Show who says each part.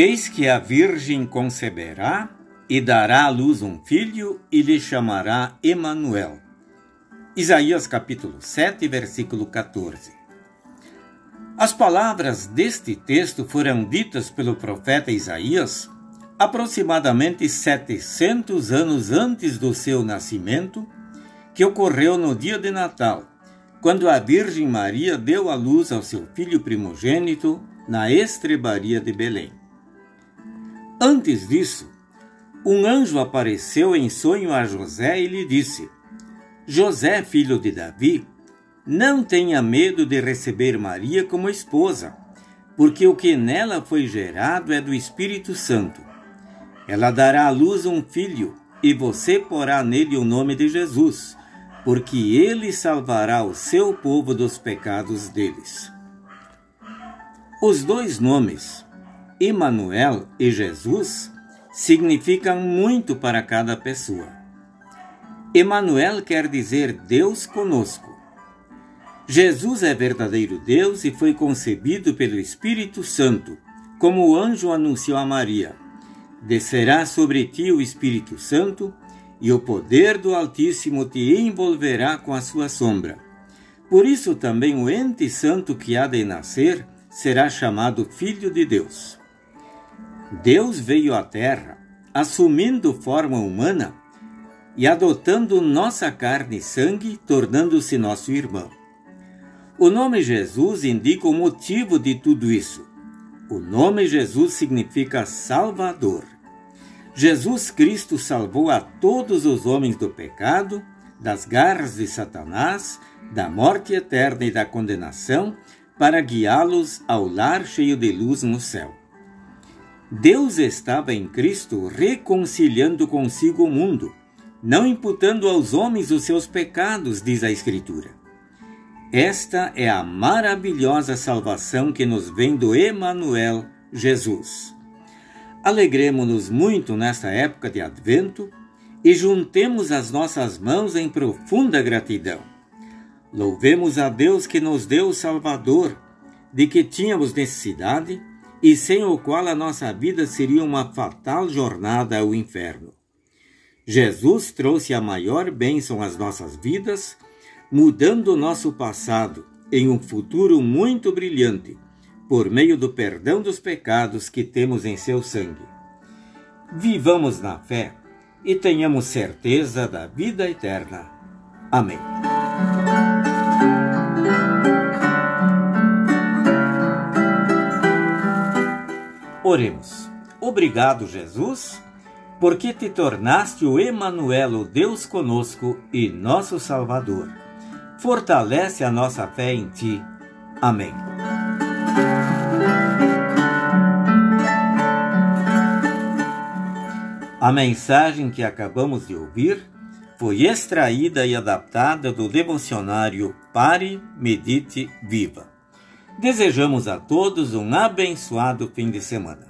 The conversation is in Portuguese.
Speaker 1: Eis que a Virgem conceberá e dará à luz um filho e lhe chamará Emanuel. Isaías capítulo 7, versículo 14. As palavras deste texto foram ditas pelo profeta Isaías aproximadamente 700 anos antes do seu nascimento, que ocorreu no dia de Natal, quando a Virgem Maria deu à luz ao seu filho primogênito na estrebaria de Belém. Antes disso, um anjo apareceu em sonho a José e lhe disse: José, filho de Davi, não tenha medo de receber Maria como esposa, porque o que nela foi gerado é do Espírito Santo. Ela dará à luz um filho, e você porá nele o nome de Jesus, porque ele salvará o seu povo dos pecados deles. Os dois nomes, Emanuel e Jesus, significam muito para cada pessoa. Emanuel quer dizer Deus conosco. Jesus é verdadeiro Deus e foi concebido pelo Espírito Santo, como o anjo anunciou a Maria. Descerá sobre ti o Espírito Santo, e o poder do Altíssimo te envolverá com a sua sombra. Por isso também o ente santo que há de nascer será chamado Filho de Deus. Deus veio à Terra, assumindo forma humana e adotando nossa carne e sangue, tornando-se nosso irmão. O nome Jesus indica o motivo de tudo isso. O nome Jesus significa Salvador. Jesus Cristo salvou a todos os homens do pecado, das garras de Satanás, da morte eterna e da condenação, para guiá-los ao lar cheio de luz no céu. Deus estava em Cristo reconciliando consigo o mundo, não imputando aos homens os seus pecados, diz a Escritura. Esta é a maravilhosa salvação que nos vem do Emanuel, Jesus. Alegremos-nos muito nesta época de Advento e juntemos as nossas mãos em profunda gratidão. Louvemos a Deus que nos deu o Salvador, de que tínhamos necessidade e sem o qual a nossa vida seria uma fatal jornada ao inferno. Jesus trouxe a maior bênção às nossas vidas mudando o nosso passado em um futuro muito brilhante, por meio do perdão dos pecados que temos em seu sangue. Vivamos na fé e tenhamos certeza da vida eterna. Amém. Oremos. Obrigado, Jesus, porque te tornaste o Emanuel, o Deus conosco e nosso Salvador fortalece a nossa fé em Ti. Amém. A mensagem que acabamos de ouvir foi extraída e adaptada do devocionário Pare, Medite, Viva. Desejamos a todos um abençoado fim de semana.